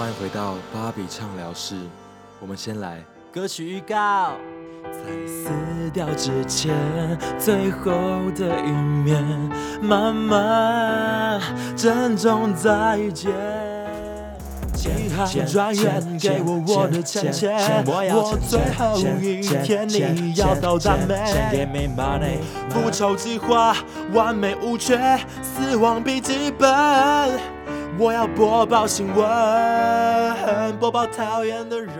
欢迎回到芭比畅聊室。我们先来歌曲预告。在死掉之前，最后的一面，慢慢，珍重再见。请汉专员给我我的钱钱，我最后一天你要到达没？复仇计划完美无缺，死亡笔记本，我要播报新闻，播报讨厌的人。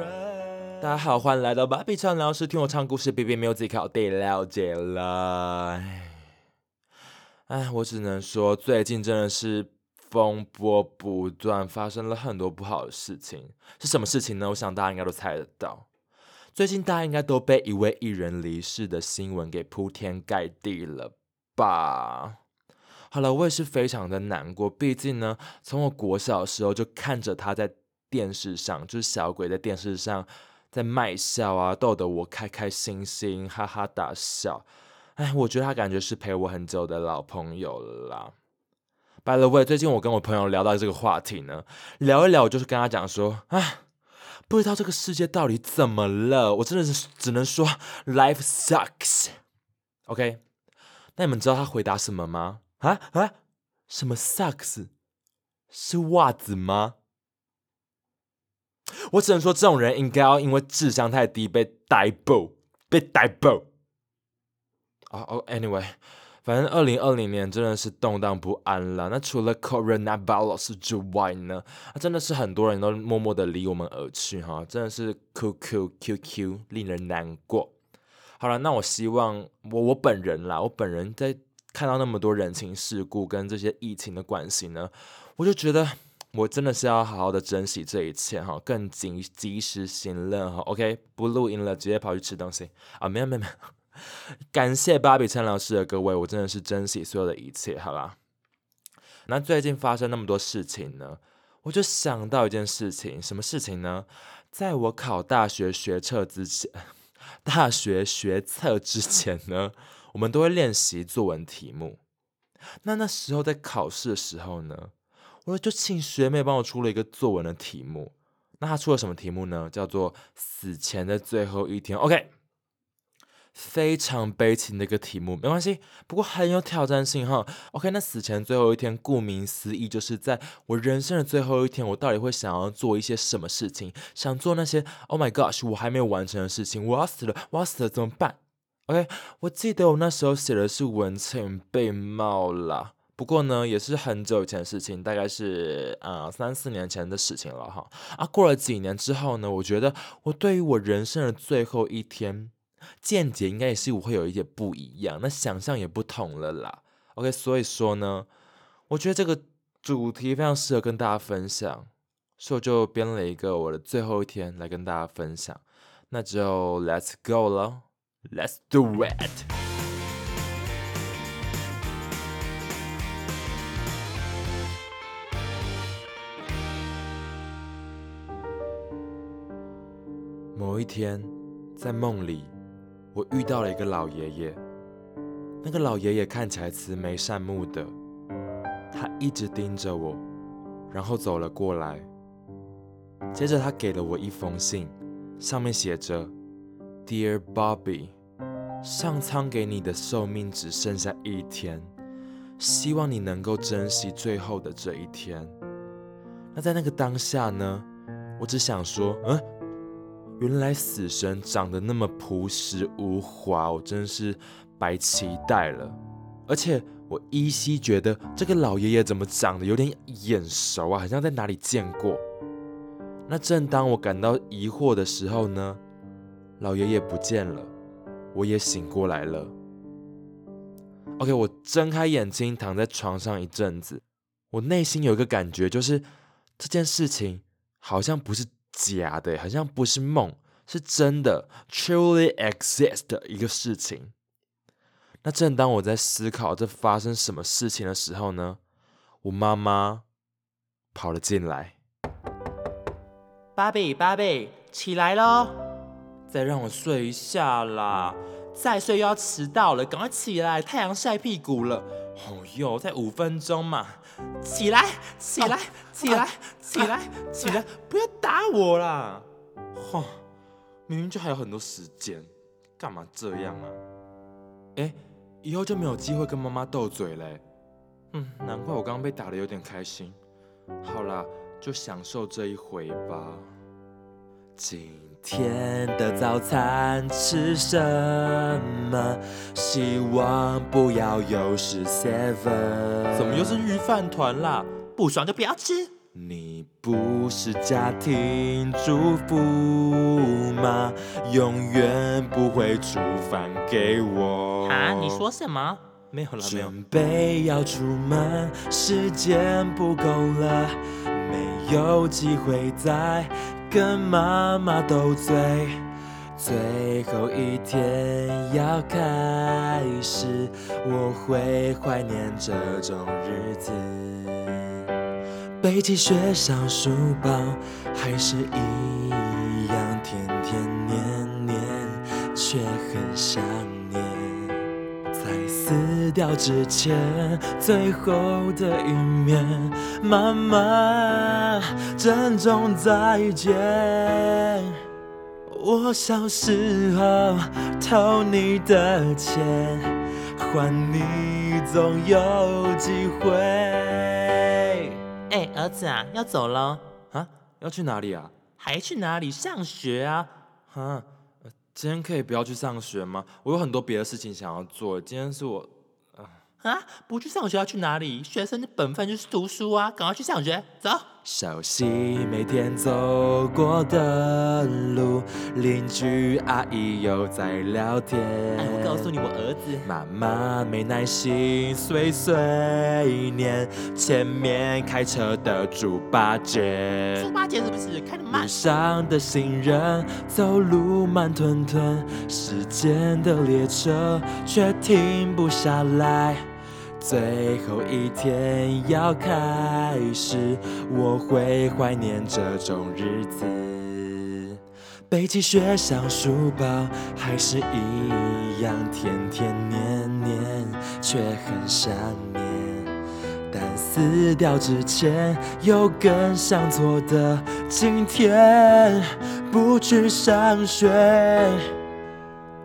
大家好，欢迎来到芭比畅聊室，听我唱故事，B B 没有自己考得了解了。哎，我只能说，最近真的是。风波不断，发生了很多不好的事情，是什么事情呢？我想大家应该都猜得到。最近大家应该都被一位艺人离世的新闻给铺天盖地了吧？好了，我也是非常的难过，毕竟呢，从我国小的时候就看着他在电视上，就是小鬼在电视上在卖笑啊，逗得我开开心心，哈哈大笑。哎，我觉得他感觉是陪我很久的老朋友了啦。By the way，最近我跟我朋友聊到这个话题呢，聊一聊，我就是跟他讲说啊，不知道这个世界到底怎么了，我真的是只能说 life sucks。OK，那你们知道他回答什么吗？啊啊，什么 sucks？是袜子吗？我只能说这种人应该要因为智商太低被逮捕，被逮捕。哦哦，Anyway。反正二零二零年真的是动荡不安了。那除了 coronavirus 之外呢，那真的是很多人都默默的离我们而去哈，真的是 QQ QQ 令人难过。好了，那我希望我我本人啦，我本人在看到那么多人情世故跟这些疫情的关系呢，我就觉得我真的是要好好的珍惜这一切哈，更及及时行乐哈。OK，不录音了，直接跑去吃东西啊？没有没有没有。感谢芭比陈老师的各位，我真的是珍惜所有的一切，好啦。那最近发生那么多事情呢，我就想到一件事情，什么事情呢？在我考大学学测之前，大学学测之前呢，我们都会练习作文题目。那那时候在考试的时候呢，我就请学妹帮我出了一个作文的题目。那她出了什么题目呢？叫做死前的最后一天。OK。非常悲情的一个题目，没关系，不过很有挑战性哈。OK，那死前最后一天，顾名思义，就是在我人生的最后一天，我到底会想要做一些什么事情？想做那些 Oh my gosh，我还没有完成的事情。我要死了，我要死了，怎么办？OK，我记得我那时候写的是文情被冒了，不过呢，也是很久以前的事情，大概是啊三四年前的事情了哈。啊，过了几年之后呢，我觉得我对于我人生的最后一天。见解应该也是我会有一点不一样，那想象也不同了啦。OK，所以说呢，我觉得这个主题非常适合跟大家分享，所以我就编了一个我的最后一天来跟大家分享。那就 Let's go 了，Let's do it。某一天，在梦里。我遇到了一个老爷爷，那个老爷爷看起来慈眉善目的，他一直盯着我，然后走了过来。接着他给了我一封信，上面写着：“Dear Bobby，上苍给你的寿命只剩下一天，希望你能够珍惜最后的这一天。”那在那个当下呢，我只想说，嗯。原来死神长得那么朴实无华，我真是白期待了。而且我依稀觉得这个老爷爷怎么长得有点眼熟啊，好像在哪里见过。那正当我感到疑惑的时候呢，老爷爷不见了，我也醒过来了。OK，我睁开眼睛躺在床上一阵子，我内心有一个感觉，就是这件事情好像不是。假的，好像不是梦，是真的，truly exist 的一个事情。那正当我在思考这发生什么事情的时候呢，我妈妈跑了进来。芭比，芭比，起来喽！再让我睡一下啦！再睡又要迟到了，赶快起来，太阳晒屁股了。哦哟，才五分钟嘛，起来，起来，起来，起来，起来，不要打我啦！哈，明明就还有很多时间，干嘛这样啊？哎，以后就没有机会跟妈妈斗嘴嘞。嗯，难怪我刚刚被打的有点开心。好啦，就享受这一回吧。今天的早餐吃什么？希望不要又是 seven。怎么又是鱼饭团啦？不爽就不要吃。你不是家庭主妇吗？永远不会煮饭给我。啊？你说什么？没有了，没有。准备要出门，时间不够了，没有机会再跟妈妈斗嘴。最后一天要开始，我会怀念这种日子。背起学校书包，还是一样甜甜黏黏，却很想。死掉之前，最后的一面，妈妈，珍重再见。我小时候偷你的钱，还你总有机会。哎，儿子啊，要走了啊？要去哪里啊？还去哪里上学啊？啊，今天可以不要去上学吗？我有很多别的事情想要做。今天是我。啊！不去上学要去哪里？学生的本分就是读书啊！赶快去上学，走。熟悉每天走过的路，邻居阿姨又在聊天。哎，我告诉你，我儿子。妈妈没耐心，碎碎念。前面开车的猪八戒，猪八戒是不是开得慢？路上的行人走路慢吞吞，时间的列车却停不下来。最后一天要开始，我会怀念这种日子。背起学校书包，还是一样甜甜黏黏，却很想念。但死掉之前，有更想做的，今天不去上学。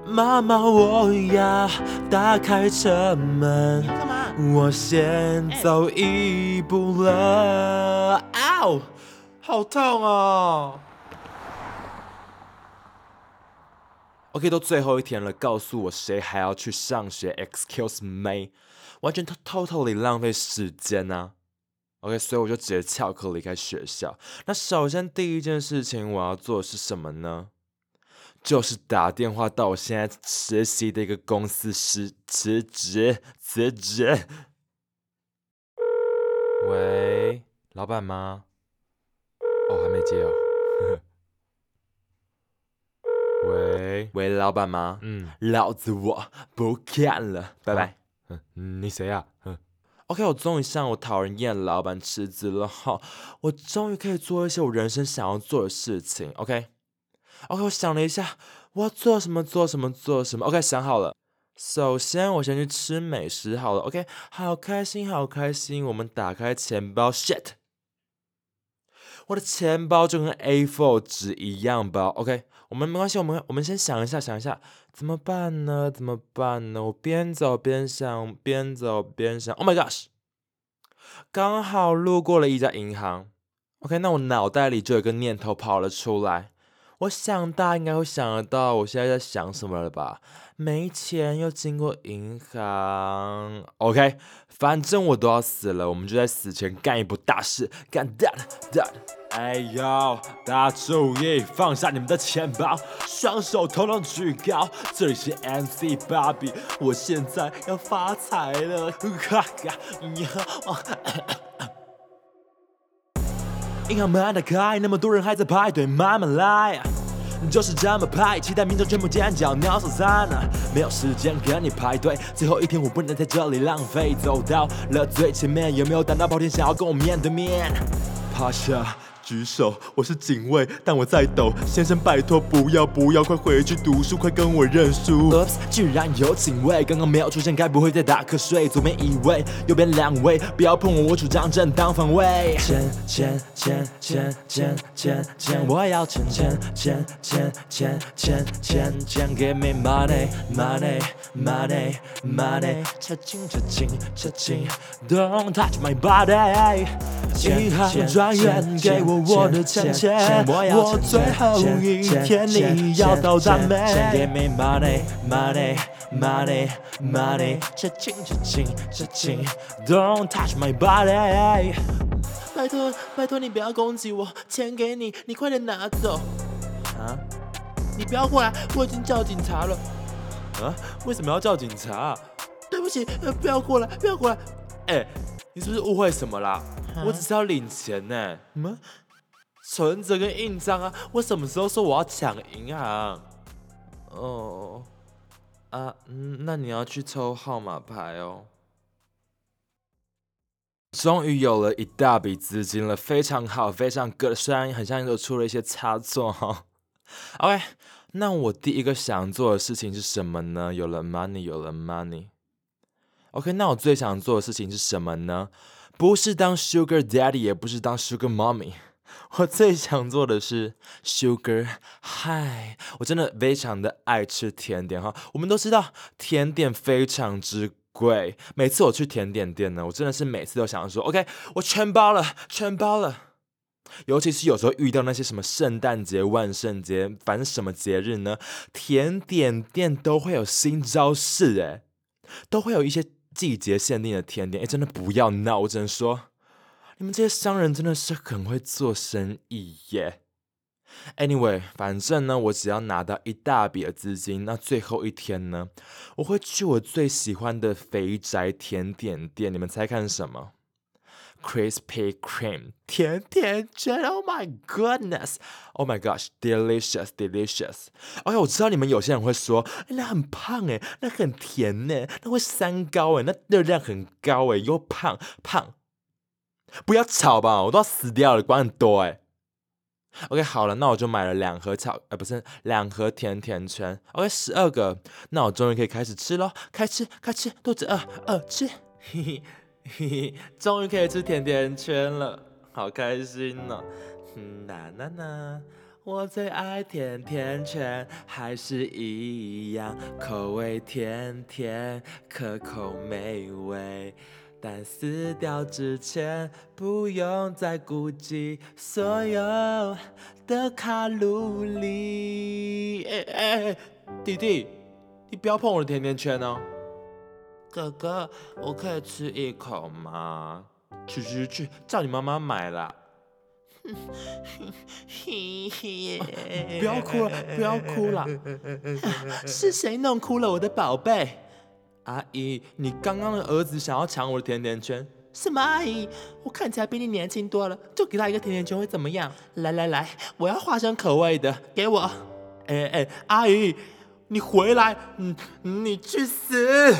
妈妈，我要打开车门。我先走一步了，嗷，好痛哦！OK，都最后一天了，告诉我谁还要去上学？Excuse me，完全 totally 浪费时间呢。OK，所以我就直接翘课离开学校。那首先第一件事情我要做的是什么呢？就是打电话到我现在实习的一个公司辞辞职辞职。喂，老板吗？哦，还没接哦。喂喂，老板吗？嗯，老子我不干了，拜拜。嗯，你谁啊？嗯，OK，我终于向我讨人厌老板辞职了哈，我终于可以做一些我人生想要做的事情。OK。OK，我想了一下，我要做什么？做什么？做什么？OK，想好了。首先，我先去吃美食好了。OK，好开心，好开心。我们打开钱包，shit，我的钱包就跟 A4 纸一样薄。OK，我们没关系，我们我们先想一下，想一下怎么办呢？怎么办呢？我边走边想，边走边想。Oh my gosh，刚好路过了一家银行。OK，那我脑袋里就有个念头跑了出来。我想大家应该会想得到我现在在想什么了吧？没钱又经过银行，OK，反正我都要死了，我们就在死前干一波大事，干 that that。哎呦，大家注意，放下你们的钱包，双手统统举高，这里是 MC 芭比，我现在要发财了，哈哈，银行门打开，那么多人还在排队，慢慢来，就是这么派，期待民众全部尖叫，鸟兽散，没有时间跟你排队，最后一天我不能在这里浪费，走到了最前面，有没有胆大包天想要跟我面对面？趴下。举手，我是警卫，但我在抖。先生，拜托不要不要，快回去读书，快跟我认输。Oops，居然有警卫，刚刚没有出现，该不会在打瞌睡？左边一位，右边两位，不要碰我，我主张正当防卫。钱钱钱钱钱钱钱，我要钱钱钱钱钱钱钱钱，Give me money money money money，扯紧扯紧扯紧，Don't touch my body。银行专员给我。我的钱钱，我最后一天你要到达没？Give me money, money, money, money，切金切金切金，Don't touch my body。拜托拜托你不要攻击我，钱给你，你快点拿走。啊？你不要过来，我已经叫警察了。啊？为什么要叫警察？对不起，不要过来，不要过来。哎，你是不是误会什么啦？我只是要领钱呢。什么？存折跟印章啊！我什么时候说我要抢银行？哦，啊，那你要去抽号码牌哦。终于有了一大笔资金了，非常好，非常 good。虽然很像又出了一些差错哈。OK，那我第一个想做的事情是什么呢？有了 money，有了 money。OK，那我最想做的事情是什么呢？不是当 sugar daddy，也不是当 sugar mommy。我最想做的是 sugar high，我真的非常的爱吃甜点哈。我们都知道甜点非常之贵，每次我去甜点店呢，我真的是每次都想说，OK，我全包了，全包了。尤其是有时候遇到那些什么圣诞节、万圣节，反正什么节日呢，甜点店都会有新招式，诶，都会有一些季节限定的甜点，诶，真的不要闹，我只能说。你们这些商人真的是很会做生意耶。Anyway，反正呢，我只要拿到一大笔的资金，那最后一天呢，我会去我最喜欢的肥宅甜点店。你们猜看什么？Crispy Cream 甜甜圈。Oh my goodness！Oh my gosh！Delicious，delicious。哎呀我知道你们有些人会说，那很胖诶，那很甜呢，那会三高诶，那热量很高诶，又胖胖。不要吵吧，我都要死掉了，管很多哎。OK，好了，那我就买了两盒巧，呃，不是两盒甜甜圈。OK，十二个，那我终于可以开始吃喽，开吃，开吃，肚子饿，饿吃，嘿嘿嘿嘿，终于可以吃甜甜圈了，好开心呢。呐呐呐，我最爱甜甜圈，还是一样，口味甜甜，可口美味。但死掉之前，不用再顾及所有的卡路里。哎哎，弟弟，你不要碰我的甜甜圈哦。哥哥，我可以吃一口吗？去去去，叫你妈妈买啦。不要哭了，不要哭了。是谁弄哭了我的宝贝？阿姨，你刚刚的儿子想要抢我的甜甜圈？什么阿姨？我看起来比你年轻多了，就给他一个甜甜圈会怎么样？来来来，我要花生口味的，给我。哎哎，阿姨，你回来，嗯，你去死！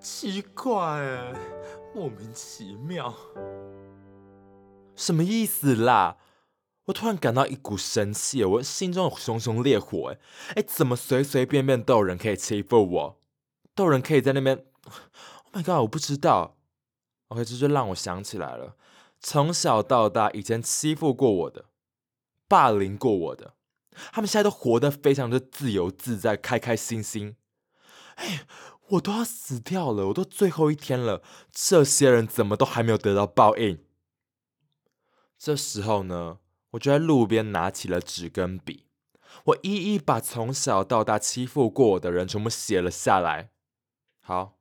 奇怪，莫名其妙，什么意思啦？我突然感到一股生气，我心中有熊熊烈火，哎哎，怎么随随便便都有人可以欺负我？都有人可以在那边，Oh my god！我不知道。OK，这就让我想起来了，从小到大以前欺负过我的、霸凌过我的，他们现在都活得非常的自由自在、开开心心。哎，我都要死掉了，我都最后一天了，这些人怎么都还没有得到报应？这时候呢，我就在路边拿起了纸跟笔，我一一把从小到大欺负过我的人全部写了下来。好，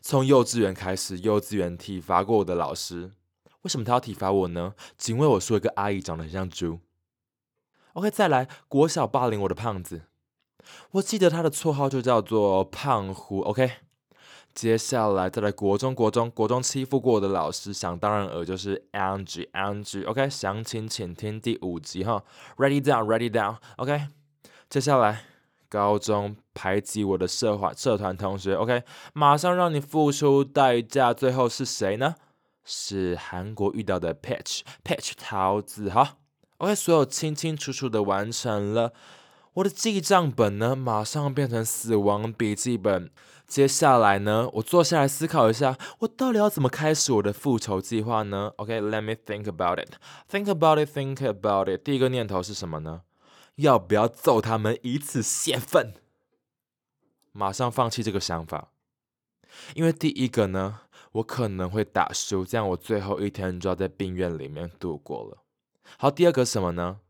从幼稚园开始，幼稚园体罚过我的老师，为什么他要体罚我呢？仅为我说一个阿姨长得很像猪。OK，再来，国小霸凌我的胖子，我记得他的绰号就叫做胖虎。OK，接下来再来国中，国中，国中欺负过我的老师，想当然尔就是 Angie，Angie。OK，详情请听第五集哈。Ready down，Ready down。OK，接下来。高中排挤我的社团社团同学，OK，马上让你付出代价，最后是谁呢？是韩国遇到的 Patch，Patch 桃子。好，OK，所有清清楚楚的完成了。我的记账本呢，马上变成死亡笔记本。接下来呢，我坐下来思考一下，我到底要怎么开始我的复仇计划呢？OK，let me think about it，think about it，think about it。第一个念头是什么呢？要不要揍他们以此泄愤？马上放弃这个想法，因为第一个呢，我可能会打输，这样我最后一天就要在病院里面度过了。好，第二个什么呢？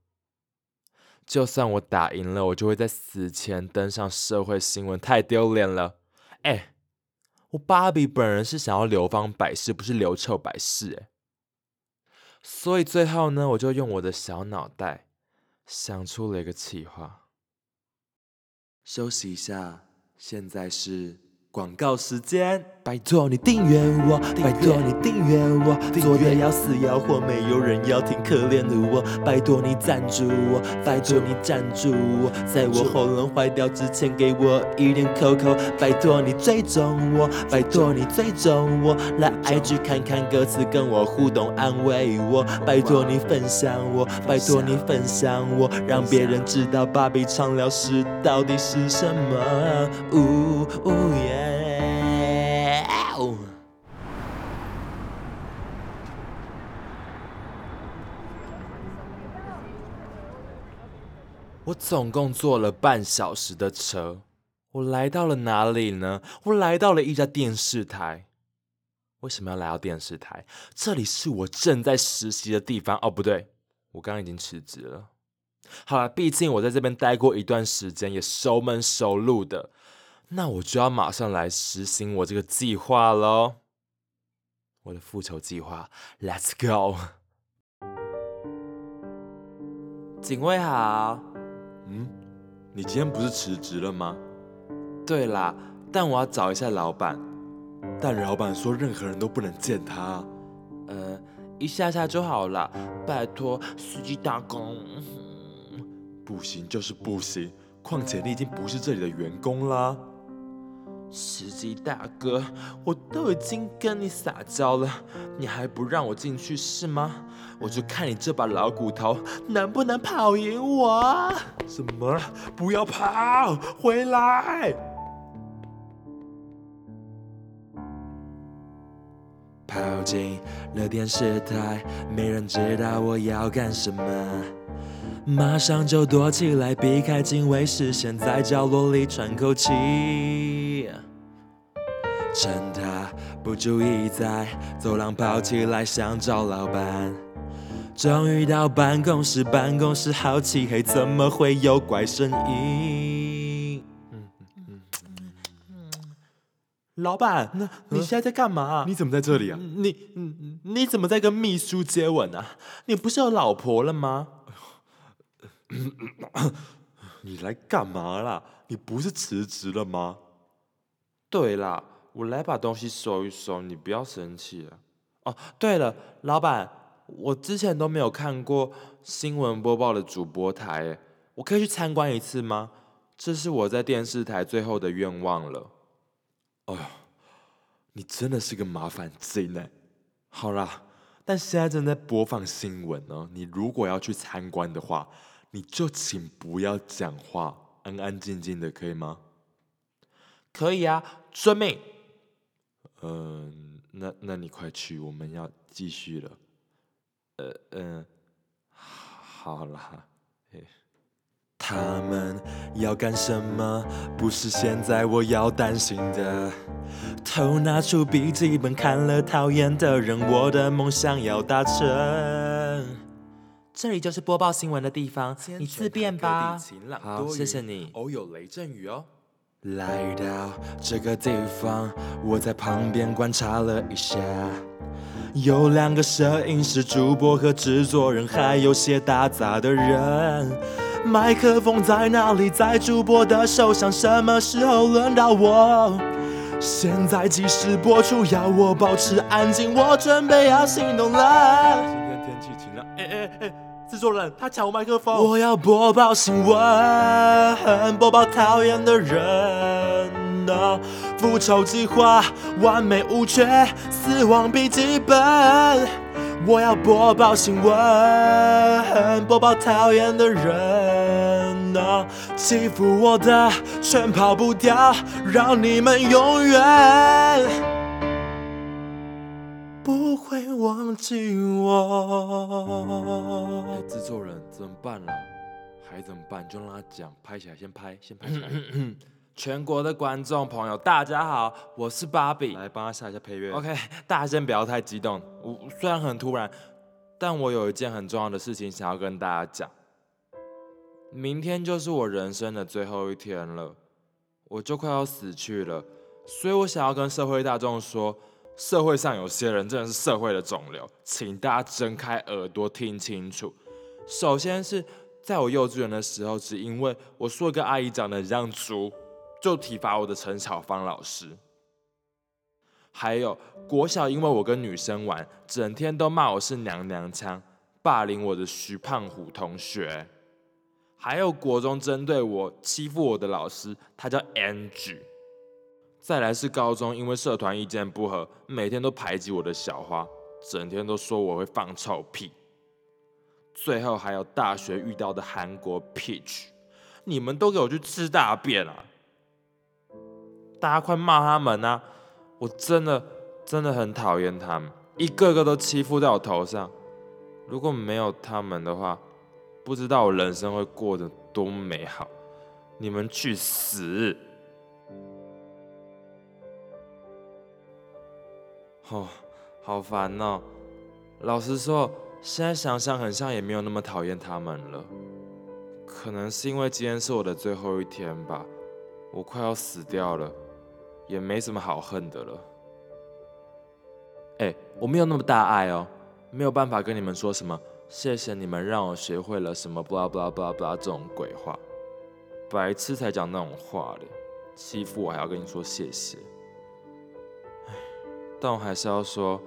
就算我打赢了，我就会在死前登上社会新闻，太丢脸了。哎，我芭比本人是想要流芳百世，不是流臭百世。哎，所以最后呢，我就用我的小脑袋想出了一个企划。休息一下，现在是。广告时间，拜托你订阅我，拜托你订阅我，做月要死要活，没有人要听可怜的我，拜托你赞助我，拜托你赞助我，在我喉咙坏掉之前给我一点口口，拜托你追踪我，拜托你追踪我，来 IG 看看歌词，跟我互动安慰我，拜托你分享我，拜托你分享我，让别人知道芭比畅聊室到底是什么，呜呜耶。我总共坐了半小时的车，我来到了哪里呢？我来到了一家电视台。为什么要来到电视台？这里是我正在实习的地方。哦，不对，我刚刚已经辞职了。好了，毕竟我在这边待过一段时间，也熟门熟路的。那我就要马上来实行我这个计划喽！我的复仇计划，Let's go！警卫好，嗯，你今天不是辞职了吗？对啦，但我要找一下老板。但老板说任何人都不能见他。呃，一下下就好了，拜托司机打工。不行就是不行，况且你已经不是这里的员工啦。司机大哥，我都已经跟你撒娇了，你还不让我进去是吗？我就看你这把老骨头能不能跑赢我！什么？不要跑，回来！跑进了电视台，没人知道我要干什么。马上就躲起来，避开警卫视线，在角落里喘口气。趁他不注意，在走廊跑起来，想找老板。终于到办公室，办公室好漆黑，怎么会有怪声音？老板，那你现在在干嘛？你怎么在这里啊？你你你怎么在跟秘书接吻啊？你不是有老婆了吗？你来干嘛啦？你不是辞职了吗？对啦，我来把东西收一收，你不要生气了。哦，对了，老板，我之前都没有看过新闻播报的主播台，我可以去参观一次吗？这是我在电视台最后的愿望了。哎呦，你真的是个麻烦精呢。好啦，但现在正在播放新闻呢，你如果要去参观的话。你就请不要讲话，安安静静的，可以吗？可以啊，遵命。嗯，那那你快去，我们要继续了。呃嗯，好啦。他们要干什么？不是现在我要担心的。偷拿出笔记本看了讨厌的人，我的梦想要达成。这里就是播报新闻的地方，你自便吧。好，谢谢你。偶有雷阵雨哦。来到这个地方，我在旁边观察了一下，有两个摄影师、主播和制作人，还有些打杂的人。麦克风在哪里？在主播的手上。什么时候轮到我？现在即时播出，要我保持安静，我准备要行动了。今天天气晴朗。哎哎哎。制作人，他抢我麦克风。我要播报新闻，播报讨厌的人。呐复仇计划完美无缺，死亡笔记本。我要播报新闻，播报讨厌的人。呐欺负我的全跑不掉，让你们永远忘记我。哎，制作人怎么办了？还怎么办？就让他讲，拍起来，先拍，先拍起来。全国的观众朋友，大家好，我是芭比。来帮他下一下配乐。OK，大家先不要太激动。我虽然很突然，但我有一件很重要的事情想要跟大家讲。明天就是我人生的最后一天了，我就快要死去了，所以我想要跟社会大众说，社会上有些人真的是社会的肿瘤，请大家睁开耳朵听清楚。首先是在我幼稚园的时候，只因为我说一个阿姨长得很像猪，就体罚我的陈巧芳老师。还有国小，因为我跟女生玩，整天都骂我是娘娘腔，霸凌我的徐胖虎同学。还有国中针对我欺负我的老师，他叫 Angie。再来是高中，因为社团意见不合，每天都排挤我的小花，整天都说我会放臭屁。最后还有大学遇到的韩国 Peach，你们都给我去吃大便啊！大家快骂他们啊！我真的真的很讨厌他们，一个个都欺负在我头上。如果没有他们的话，不知道我人生会过得多美好。你们去死！哦，好烦哦。老实说，现在想想，很像也没有那么讨厌他们了。可能是因为今天是我的最后一天吧，我快要死掉了。也没什么好恨的了。哎，我没有那么大爱哦，没有办法跟你们说什么谢谢你们让我学会了什么 blah blah blah blah 这种鬼话，白痴才讲那种话嘞，欺负我还要跟你说谢谢。但我还是要说，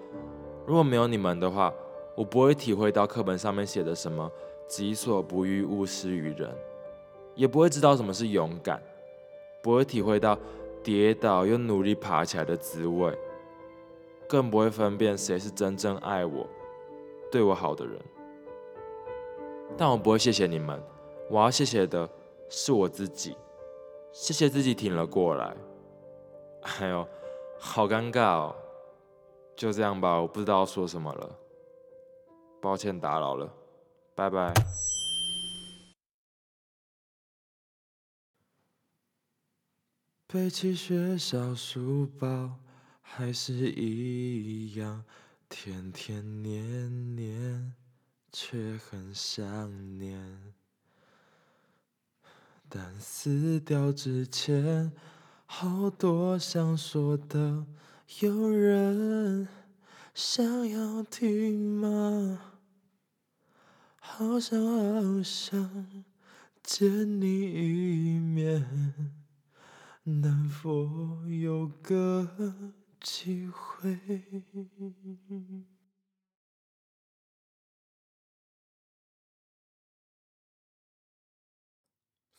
如果没有你们的话，我不会体会到课本上面写的什么己所不欲，勿施于人，也不会知道什么是勇敢，不会体会到。跌倒又努力爬起来的滋味，更不会分辨谁是真正爱我、对我好的人。但我不会谢谢你们，我要谢谢的是我自己，谢谢自己挺了过来。哎呦，好尴尬哦！就这样吧，我不知道说什么了，抱歉打扰了，拜拜。背起学校书包，还是一样，天天念念，却很想念。但死掉之前，好多想说的，有人想要听吗？好想好想见你一面。能否有个机会？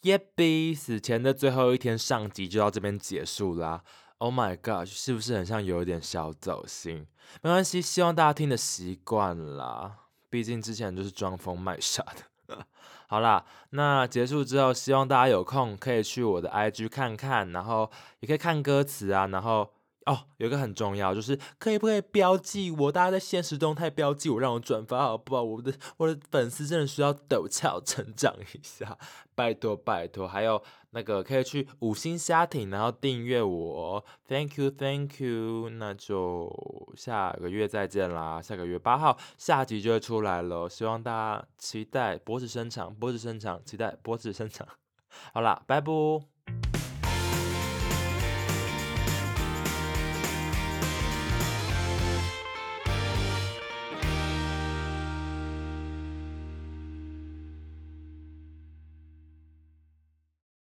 耶比，死前的最后一天上集就到这边结束啦。Oh my god，是不是很像有一点小走心？没关系，希望大家听的习惯啦。毕竟之前就是装疯卖傻的。好啦，那结束之后，希望大家有空可以去我的 IG 看看，然后也可以看歌词啊，然后哦，有一个很重要，就是可以不可以标记我？大家在现实动态标记我，让我转发好不好？我的我的粉丝真的需要陡峭成长一下，拜托拜托。还有那个可以去五星虾艇，然后订阅我，Thank you Thank you。那就下个月再见啦，下个月八号下集就会出来了，希望大家期待，脖子伸长，脖子伸长，期待脖子伸长。好啦，拜拜。